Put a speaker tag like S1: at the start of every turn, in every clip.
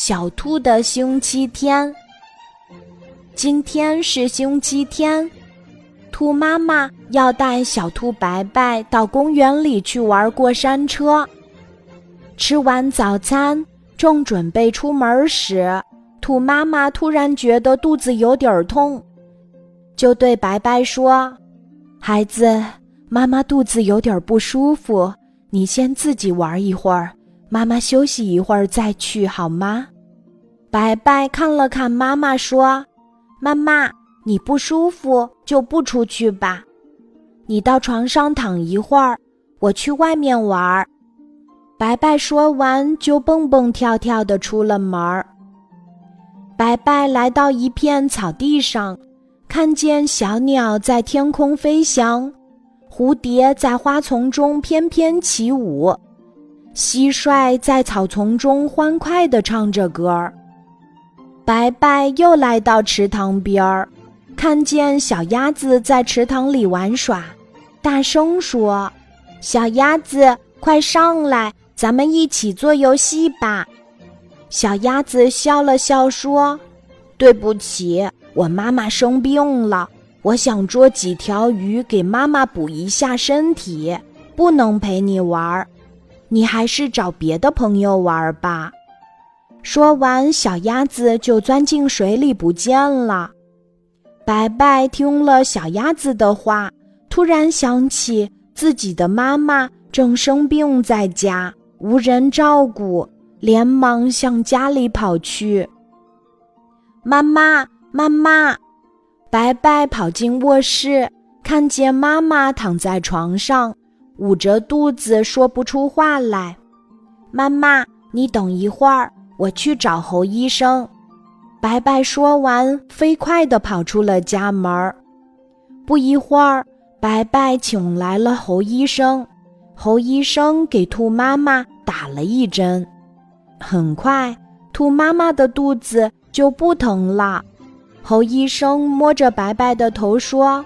S1: 小兔的星期天。今天是星期天，兔妈妈要带小兔白白到公园里去玩过山车。吃完早餐，正准备出门时，兔妈妈突然觉得肚子有点痛，就对白白说：“孩子，妈妈肚子有点不舒服，你先自己玩一会儿。”妈妈休息一会儿再去好吗？白白看了看妈妈，说：“妈妈，你不舒服就不出去吧，你到床上躺一会儿，我去外面玩。”白白说完就蹦蹦跳跳的出了门儿。白白来到一片草地上，看见小鸟在天空飞翔，蝴蝶在花丛中翩翩起舞。蟋蟀在草丛中欢快地唱着歌儿。白白又来到池塘边儿，看见小鸭子在池塘里玩耍，大声说：“小鸭子，快上来，咱们一起做游戏吧。”小鸭子笑了笑说：“对不起，我妈妈生病了，我想捉几条鱼给妈妈补一下身体，不能陪你玩儿。”你还是找别的朋友玩吧。说完，小鸭子就钻进水里不见了。白白听了小鸭子的话，突然想起自己的妈妈正生病在家，无人照顾，连忙向家里跑去。妈妈，妈妈！白白跑进卧室，看见妈妈躺在床上。捂着肚子说不出话来，妈妈，你等一会儿，我去找侯医生。白白说完，飞快地跑出了家门。不一会儿，白白请来了侯医生。侯医生给兔妈妈打了一针，很快，兔妈妈的肚子就不疼了。侯医生摸着白白的头说。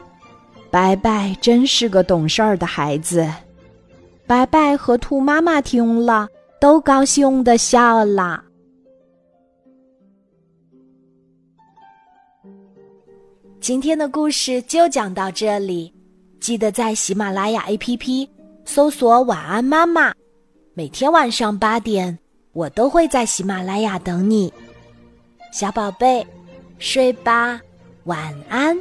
S1: 白白真是个懂事儿的孩子。白白和兔妈妈听了，都高兴的笑了。今天的故事就讲到这里，记得在喜马拉雅 APP 搜索“晚安妈妈”，每天晚上八点，我都会在喜马拉雅等你，小宝贝，睡吧，晚安。